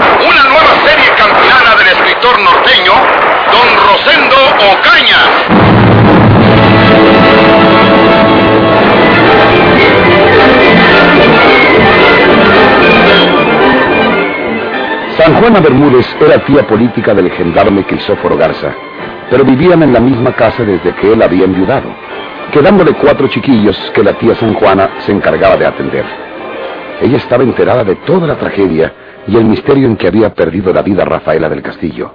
Una nueva serie campilana del escritor norteño, Don Rosendo Ocaña. San Juana Bermúdez era tía política del gendarme Crisóforo Garza, pero vivían en la misma casa desde que él había enviudado, quedándole cuatro chiquillos que la tía San Juana se encargaba de atender. Ella estaba enterada de toda la tragedia y el misterio en que había perdido la vida Rafaela del Castillo.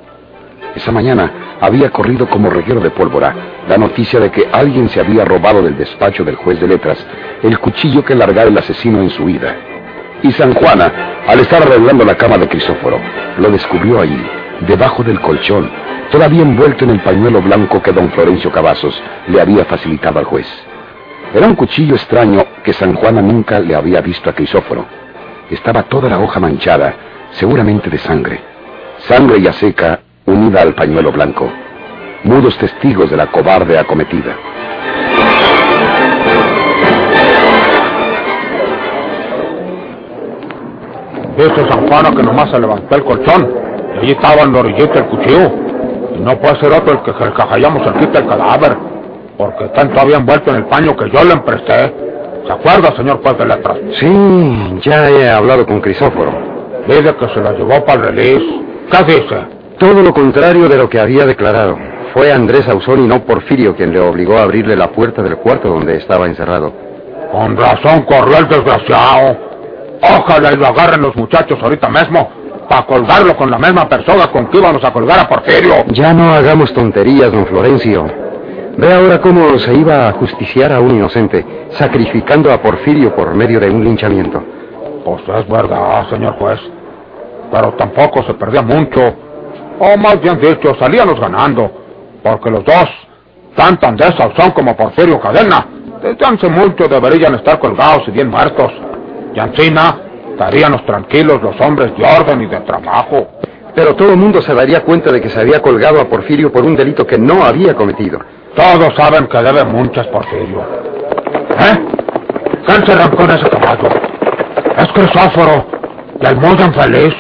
Esa mañana había corrido como reguero de pólvora la noticia de que alguien se había robado del despacho del juez de letras el cuchillo que largara el asesino en su vida. Y San Juana, al estar arreglando la cama de Crisóforo, lo descubrió allí, debajo del colchón, todavía envuelto en el pañuelo blanco que don Florencio Cavazos le había facilitado al juez. Era un cuchillo extraño que San Juana nunca le había visto a Crisóforo. Estaba toda la hoja manchada, seguramente de sangre. Sangre ya seca unida al pañuelo blanco. Mudos testigos de la cobarde acometida. Dice San Juana que nomás se levantó el colchón. Y allí estaba en la orillita el cuchillo. Y no puede ser otro el que hallamos cerquita el cadáver. Porque está todavía envuelto en el paño que yo le empresté. ¿Se acuerda, señor juez de letras? Sí, ya he hablado con Crisóforo. Dice que se la llevó para el release. ¿Qué dice? Todo lo contrario de lo que había declarado. Fue Andrés Ausón y no Porfirio quien le obligó a abrirle la puerta del cuarto donde estaba encerrado. Con razón corrió el desgraciado. Ojalá y lo agarren los muchachos ahorita mismo para colgarlo con la misma persona con que íbamos a colgar a Porfirio. Ya no hagamos tonterías, don Florencio. Ve ahora cómo se iba a justiciar a un inocente, sacrificando a Porfirio por medio de un linchamiento. Pues es verdad, señor juez. Pero tampoco se perdía mucho. O más bien dicho, salíamos ganando. Porque los dos, tanto Andrés Sauzón como Porfirio Cadena, desde hace mucho deberían estar colgados y bien muertos. Y Ancina, estaríamos tranquilos los hombres de orden y de trabajo. Pero todo el mundo se daría cuenta de que se había colgado a Porfirio por un delito que no había cometido. Todos saben que debe muchas Porfirio. ¿Eh? ¿Quién se arrancó en ese caballo? Es Crisóforo. Y el muy infeliz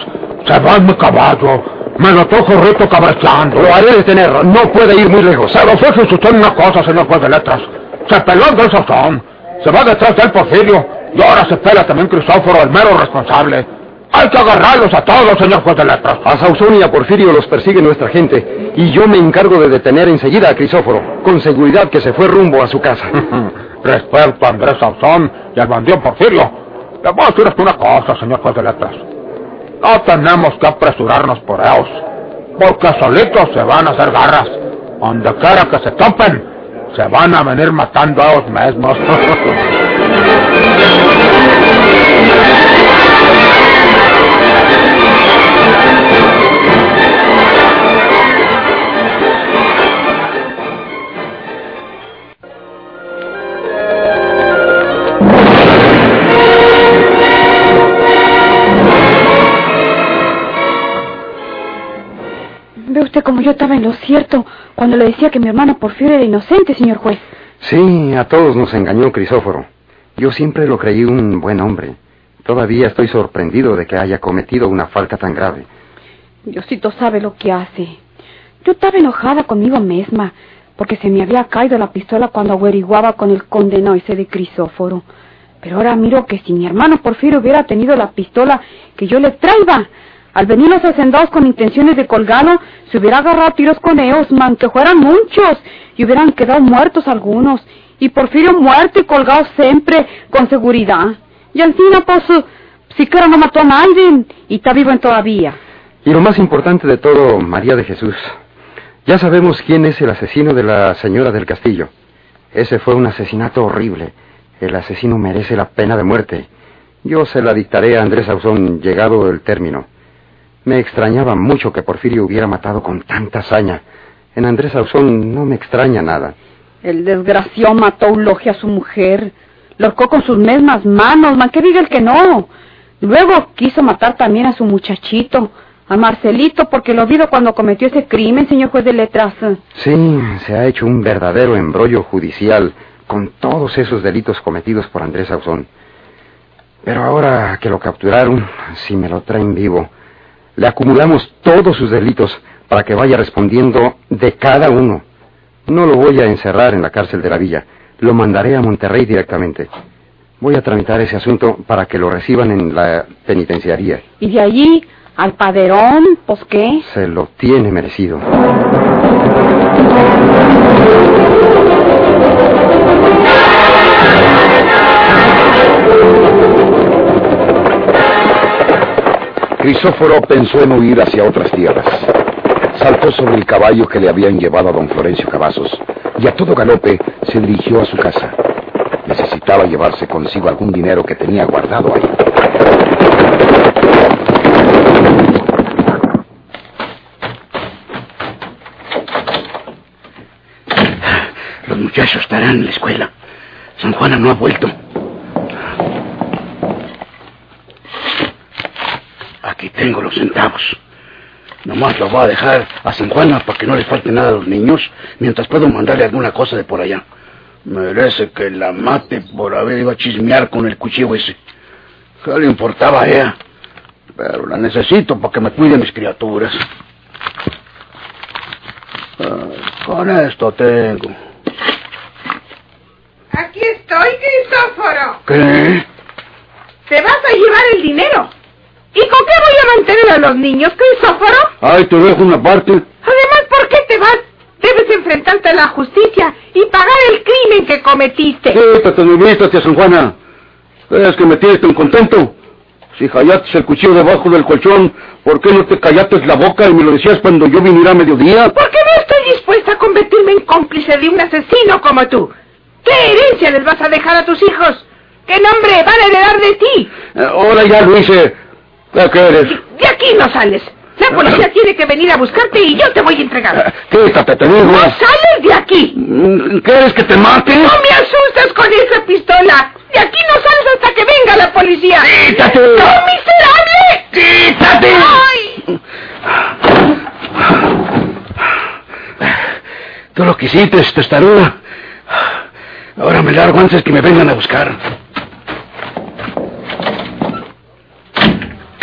se va en mi caballo. Me lo toco rito cabreteando. Lo haré detener. No puede ir muy lejos. Pero fíjese usted en una cosa, señor juez de letras. Se peló de esos son. Se va detrás del Porfirio. Y ahora se pela también Crisóforo, el mero responsable. Hay que agarrarlos a todos, señor juez de letras. A Sauzón y a Porfirio los persigue nuestra gente. Y yo me encargo de detener enseguida a Crisóforo. Con seguridad que se fue rumbo a su casa. Respeto a Andrés Sauzón y al bandido Porfirio. Le voy a decir hasta una cosa, señor juez de letras. No tenemos que apresurarnos por ellos. Porque solitos se van a hacer garras. Donde quiera que se topen, se van a venir matando a ellos mismos. yo estaba en lo cierto cuando le decía que mi hermano Porfirio era inocente, señor juez. Sí, a todos nos engañó Crisóforo. Yo siempre lo creí un buen hombre. Todavía estoy sorprendido de que haya cometido una falta tan grave. Diosito sabe lo que hace. Yo estaba enojada conmigo misma porque se me había caído la pistola cuando averiguaba con el condenado ese de Crisóforo. Pero ahora miro que si mi hermano Porfirio hubiera tenido la pistola que yo le traiga, al venir los hacendados con intenciones de colgarlo, se hubiera agarrado tiros con ellos, man, que muchos, y hubieran quedado muertos algunos, y Porfirio muerto y colgado siempre, con seguridad. Y al fin, pues, siquiera no mató a nadie, y está vivo en todavía. Y lo más importante de todo, María de Jesús. Ya sabemos quién es el asesino de la señora del castillo. Ese fue un asesinato horrible. El asesino merece la pena de muerte. Yo se la dictaré a Andrés Ausón llegado el término. Me extrañaba mucho que Porfirio hubiera matado con tanta hazaña. En Andrés Sauzón no me extraña nada. El desgraciado mató Eulogia a su mujer. Lo ahorcó con sus mismas manos, man, que diga el que no. Luego quiso matar también a su muchachito, a Marcelito, porque lo vio cuando cometió ese crimen, señor juez de letras. Sí, se ha hecho un verdadero embrollo judicial con todos esos delitos cometidos por Andrés Sauzón. Pero ahora que lo capturaron, si me lo traen vivo, le acumulamos todos sus delitos para que vaya respondiendo de cada uno. No lo voy a encerrar en la cárcel de la villa, lo mandaré a Monterrey directamente. Voy a tramitar ese asunto para que lo reciban en la penitenciaría. Y de allí al paderón, pues qué. Se lo tiene merecido. Crisóforo pensó en huir hacia otras tierras. Saltó sobre el caballo que le habían llevado a don Florencio Cavazos y a todo galope se dirigió a su casa. Necesitaba llevarse consigo algún dinero que tenía guardado ahí. Los muchachos estarán en la escuela. San Juana no ha vuelto. Aquí tengo los centavos. Nomás los voy a dejar a San Juana para que no les falte nada a los niños, mientras puedo mandarle alguna cosa de por allá. Merece que la mate por haber ido a chismear con el cuchillo ese. ¿Qué le importaba a ella? Pero la necesito para que me cuide mis criaturas. Ah, con esto tengo. Aquí estoy, Cristóforo. ¿Qué? Te vas a llevar el dinero. ¿Y con qué voy a mantener a los niños, Cristóforo? Ay, te dejo una parte. Además, ¿por qué te vas? Debes enfrentarte a la justicia y pagar el crimen que cometiste. Quítate mi vista, tía San Juana. Es que me tienes tan contento. Si hallaste el cuchillo debajo del colchón, ¿por qué no te callaste la boca y me lo decías cuando yo viniera a mediodía? Porque no estoy dispuesta a convertirme en cómplice de un asesino como tú. ¿Qué herencia les vas a dejar a tus hijos? ¿Qué nombre van a heredar de ti? Eh, ahora ya lo hice. ¿Qué quieres? De aquí no sales. La policía tiene que venir a buscarte y yo te voy a entregar. Quítate, te digo. ¡No sales de aquí! Mm, ¿Quieres que te mate? ¡No me asustas con esa pistola! De aquí no sales hasta que venga la policía. ¡Quítate! ¡No, miserable! ¡Quítate! ¡Ay! Tú lo quisiste, testaruda. Ahora me largo antes que me vengan a buscar.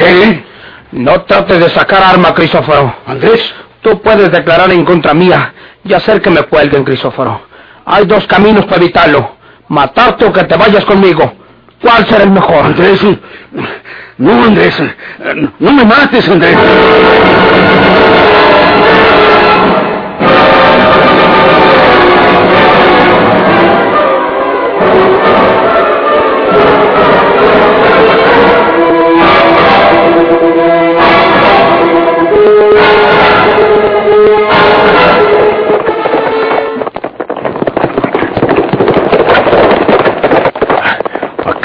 ¿Qué? No trates de sacar arma, Crisóforo. ¿Andrés? Tú puedes declarar en contra mía y hacer que me cuelguen, Crisóforo. Hay dos caminos para evitarlo. Matarte o que te vayas conmigo. ¿Cuál será el mejor? Andrés. No, Andrés. No me mates, Andrés.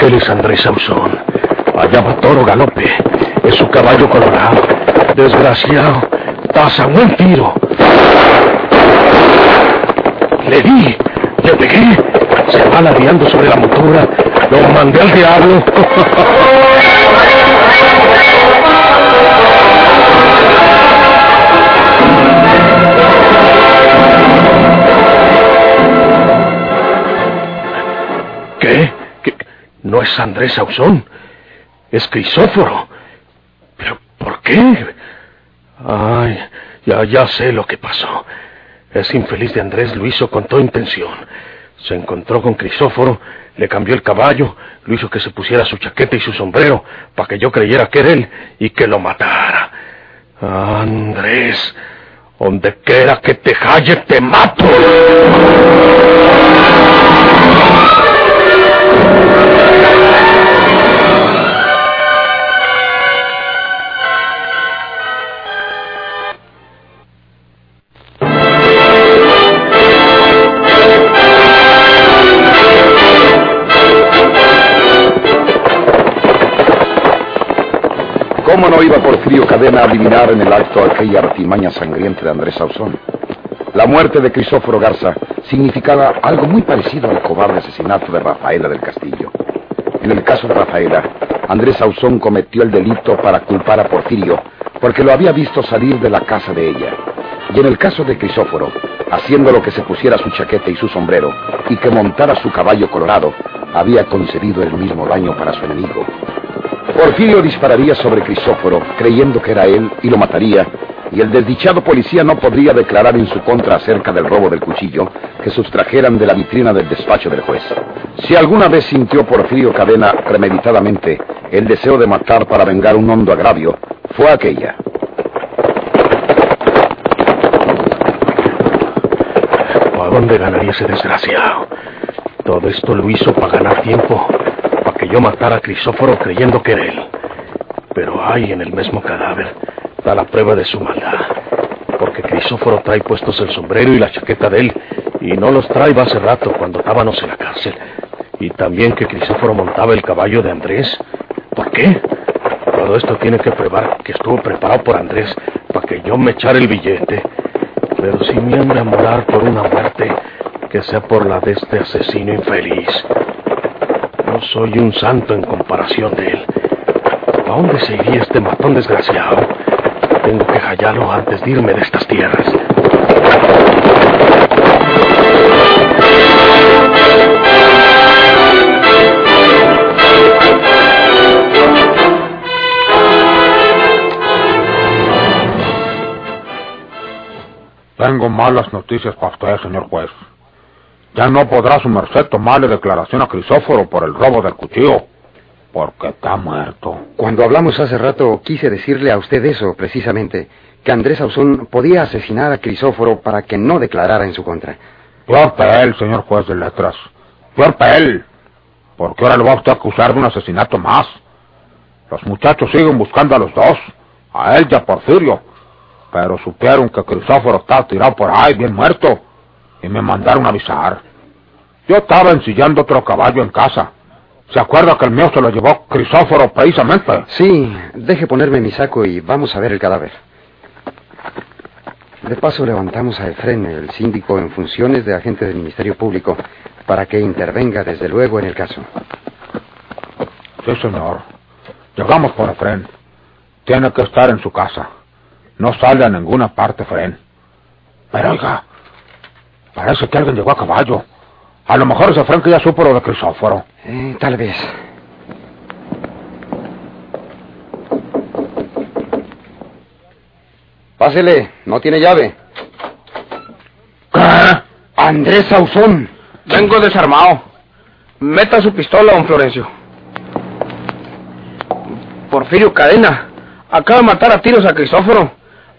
Aquel es Andrés Sauzón. Allá va Toro Galope. Es su caballo colorado. Desgraciado. Pasa un tiro. Le di. Le pegué. Se va ladeando sobre la motora. Lo mandé al diablo. Es Andrés Sauzón. Es Crisóforo. ¿Pero por qué? Ay, ya, ya sé lo que pasó. Ese infeliz de Andrés lo hizo con toda intención. Se encontró con Crisóforo, le cambió el caballo, lo hizo que se pusiera su chaqueta y su sombrero para que yo creyera que era él y que lo matara. Andrés, donde quiera que te halle, te mato. Adivinar en el acto aquella artimaña sangrienta de Andrés Sauzón? La muerte de Crisóforo Garza significaba algo muy parecido al cobarde asesinato de Rafaela del Castillo. En el caso de Rafaela, Andrés Sauzón cometió el delito para culpar a Porfirio porque lo había visto salir de la casa de ella. Y en el caso de Crisóforo, haciendo que se pusiera su chaqueta y su sombrero y que montara su caballo colorado, había concebido el mismo daño para su enemigo. Porfirio dispararía sobre Crisóforo, creyendo que era él, y lo mataría, y el desdichado policía no podría declarar en su contra acerca del robo del cuchillo que sustrajeran de la vitrina del despacho del juez. Si alguna vez sintió Porfirio Cadena premeditadamente el deseo de matar para vengar un hondo agravio, fue aquella. ¿A dónde ganaría ese desgraciado? Todo esto lo hizo para ganar tiempo, yo matara a Crisóforo creyendo que era él. Pero hay en el mismo cadáver da la prueba de su maldad. Porque Crisóforo trae puestos el sombrero y la chaqueta de él, y no los trae hace rato cuando estábamos en la cárcel. Y también que Crisóforo montaba el caballo de Andrés. ¿Por qué? Todo esto tiene que probar que estuvo preparado por Andrés para que yo me echara el billete. Pero si me han de morar por una muerte, que sea por la de este asesino infeliz. No soy un santo en comparación de él. ¿A dónde se iría este matón desgraciado? Tengo que hallarlo antes de irme de estas tierras. Tengo malas noticias para usted, señor juez. Ya no podrá su merced tomarle declaración a Crisóforo por el robo del cuchillo, porque está muerto. Cuando hablamos hace rato, quise decirle a usted eso, precisamente, que Andrés Ausón podía asesinar a Crisóforo para que no declarara en su contra. Peor para él, señor juez de letras. Peor para él. Porque ahora lo va a usted a acusar de un asesinato más. Los muchachos siguen buscando a los dos, a él y a Porfirio. Pero supieron que Crisóforo estaba tirado por ahí, bien muerto, y me mandaron a avisar. Yo estaba ensillando otro caballo en casa. ¿Se acuerda que el mío se lo llevó Crisóforo precisamente? Sí, deje ponerme mi saco y vamos a ver el cadáver. De paso levantamos a Efren, el síndico en funciones de agente del Ministerio Público, para que intervenga desde luego en el caso. Sí, señor. Llegamos por Efren. Tiene que estar en su casa. No sale a ninguna parte, Efren. Pero oiga, parece que alguien llegó a caballo. A lo mejor ese que ya supo lo de Crisóforo. Eh, tal vez. Pásele, no tiene llave. ¿Qué? Andrés Sauzón. Vengo desarmado. Meta su pistola, don Florencio. Porfirio Cadena. Acaba de matar a tiros a Crisóforo.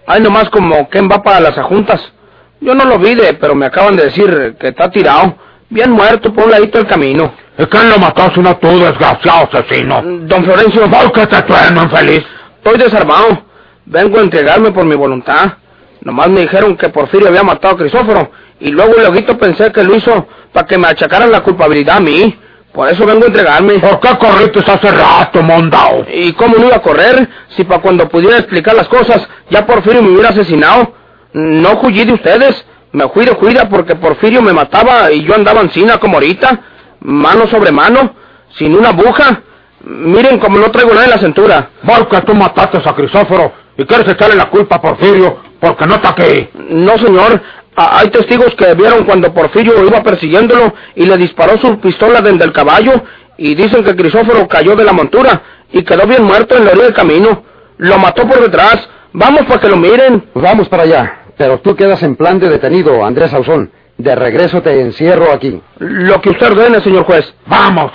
Ay, nomás como quien va para las ajuntas. Yo no lo vi, de, pero me acaban de decir que está tirado. Bien muerto por un ladito del camino. ¿Y quién lo mató sino tú, desgraciado asesino? Don Florencio. ¿Por qué te trueno, infeliz? Estoy desarmado. Vengo a entregarme por mi voluntad. Nomás me dijeron que Porfirio había matado a Crisóforo. Y luego luego pensé que lo hizo para que me achacaran la culpabilidad a mí. Por eso vengo a entregarme. ¿Por qué corriste hace rato, mondao? ¿Y cómo no iba a correr? Si para cuando pudiera explicar las cosas, ya Porfirio me hubiera asesinado. No fui de ustedes. Me fui de cuida porque Porfirio me mataba y yo andaba encina como ahorita. Mano sobre mano. Sin una aguja. Miren como no traigo nada en la cintura. Porque tú mataste a Crisóforo y quieres echarle la culpa a Porfirio porque no está aquí. No, señor. A- Hay testigos que vieron cuando Porfirio iba persiguiéndolo y le disparó su pistola desde el caballo y dicen que Crisóforo cayó de la montura y quedó bien muerto en la orilla del camino. Lo mató por detrás. Vamos para que lo miren. Vamos para allá. Pero tú quedas en plan de detenido, Andrés Sauzón. De regreso te encierro aquí. Lo que usted ordene, señor juez. Vamos,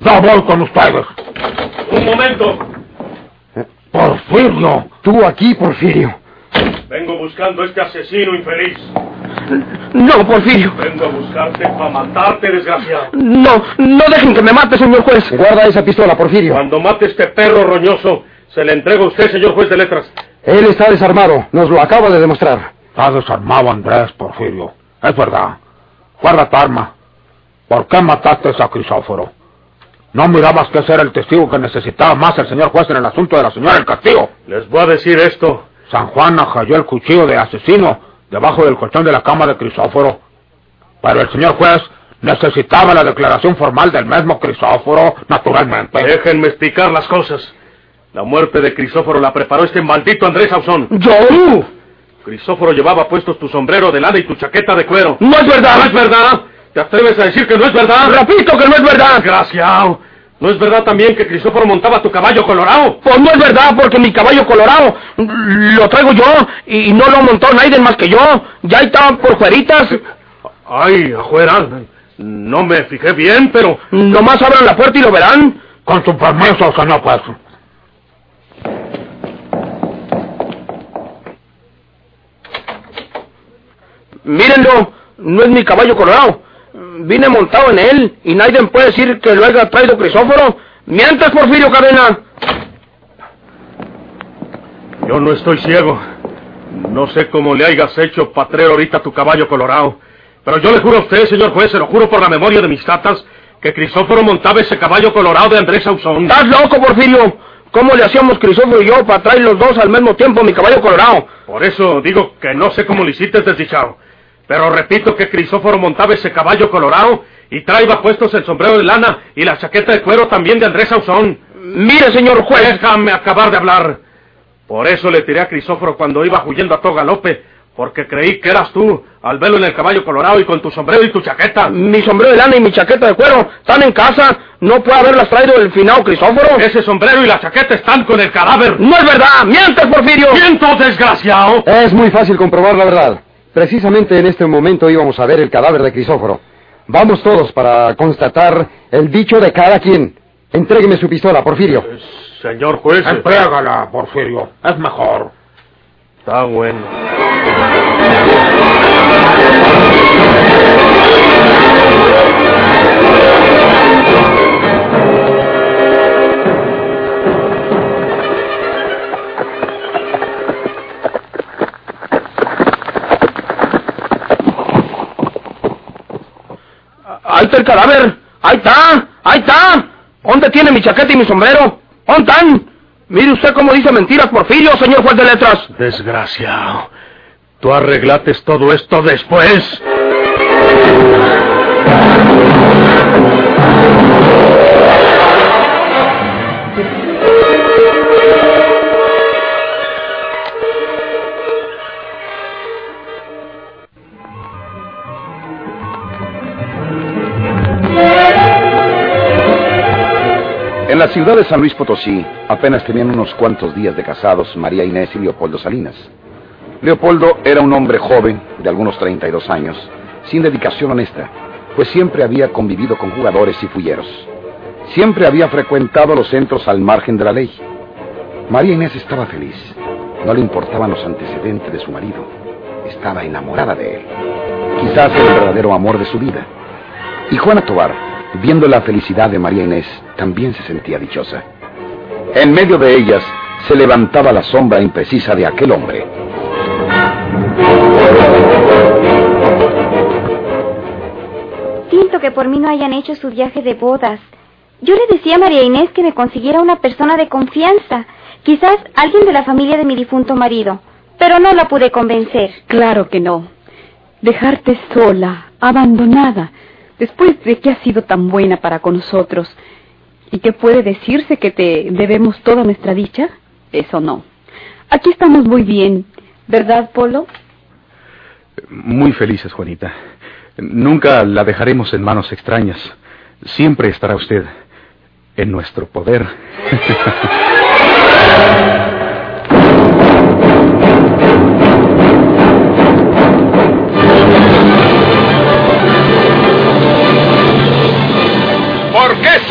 yo voy con ustedes. Un momento. Porfirio, Tú aquí, Porfirio. Vengo buscando a este asesino infeliz. No, Porfirio. Vengo a buscarte para matarte, desgraciado. No, no dejen que me mate, señor juez. Guarda esa pistola, Porfirio. Cuando mate este perro roñoso, se le entrega a usted, señor juez de letras. Él está desarmado. Nos lo acaba de demostrar. Está desarmado Andrés, Porfirio. Es verdad. Guarda tu arma. ¿Por qué mataste a Crisóforo? ¿No mirabas que ese era el testigo que necesitaba más el señor juez en el asunto de la señora del Castillo? Les voy a decir esto. San Juan halló el cuchillo de asesino debajo del colchón de la cama de Crisóforo. Pero el señor juez necesitaba la declaración formal del mismo Crisóforo, naturalmente. Déjenme explicar las cosas. La muerte de Crisóforo la preparó este maldito Andrés Ausón. ¿Yo? Crisóforo llevaba puestos tu sombrero de lana y tu chaqueta de cuero. ¡No es verdad! ¿No es verdad? ¿Te atreves a decir que no es verdad? ¡Repito que no es verdad! Desgraciado. ¿No es verdad también que Crisóforo montaba tu caballo colorado? Pues no es verdad, porque mi caballo colorado lo traigo yo y no lo montó nadie más que yo. Ya estaban por fueritas. Ay, afuera. No me fijé bien, pero... Nomás abran la puerta y lo verán. Con su permiso, señor juez. Mírenlo, no es mi caballo colorado. Vine montado en él y nadie puede decir que lo haya traído Crisóforo. Mientras, Porfirio Cadena. Yo no estoy ciego. No sé cómo le hayas hecho patrero ahorita a tu caballo colorado. Pero yo le juro a usted, señor juez, se lo juro por la memoria de mis tatas, que Crisóforo montaba ese caballo colorado de Andrés Sauzón. ¿Estás loco, Porfirio? ¿Cómo le hacíamos Crisóforo y yo para traer los dos al mismo tiempo mi caballo colorado? Por eso digo que no sé cómo lo hiciste desdichado. Pero repito que Crisóforo montaba ese caballo colorado y traía puestos el sombrero de lana y la chaqueta de cuero también de Andrés Sauzón. Mire, señor juez. Déjame acabar de hablar. Por eso le tiré a Crisóforo cuando iba huyendo a todo galope, porque creí que eras tú, al verlo en el caballo colorado y con tu sombrero y tu chaqueta. Mi sombrero de lana y mi chaqueta de cuero están en casa. No puede haberlas traído el finado Crisóforo. Ese sombrero y la chaqueta están con el cadáver. No es verdad. Mientes, Porfirio. ¡Miento, desgraciado! Es muy fácil comprobar la verdad. Precisamente en este momento íbamos a ver el cadáver de Crisóforo. Vamos todos para constatar el dicho de cada quien. Entrégueme su pistola, Porfirio. Señor juez. Entrégala, Porfirio. Es mejor. Está bueno. Está el cadáver. Ahí está. Ahí está. ¿Dónde tiene mi chaqueta y mi sombrero? ¿Dónde? Mire usted cómo dice mentiras, Porfirio, señor juez de letras. Desgraciado. Tú arreglates todo esto después. En la ciudad de San Luis Potosí apenas tenían unos cuantos días de casados María Inés y Leopoldo Salinas. Leopoldo era un hombre joven, de algunos 32 años, sin dedicación honesta, pues siempre había convivido con jugadores y fulleros. Siempre había frecuentado los centros al margen de la ley. María Inés estaba feliz. No le importaban los antecedentes de su marido. Estaba enamorada de él. Quizás el verdadero amor de su vida. Y Juana Tobar, viendo la felicidad de María Inés, también se sentía dichosa. En medio de ellas se levantaba la sombra imprecisa de aquel hombre. Siento que por mí no hayan hecho su viaje de bodas. Yo le decía a María Inés que me consiguiera una persona de confianza, quizás alguien de la familia de mi difunto marido, pero no la pude convencer. Claro que no. Dejarte sola, abandonada, después de que has sido tan buena para con nosotros, y que puede decirse que te debemos toda nuestra dicha, eso no. Aquí estamos muy bien, ¿verdad, Polo? Muy felices, Juanita. Nunca la dejaremos en manos extrañas. Siempre estará usted en nuestro poder.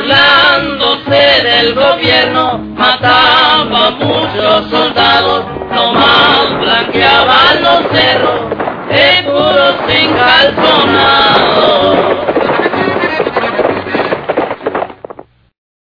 burlándose del gobierno, mataba a muchos soldados, nomás blanqueaban los cerros, de puros encalzonados.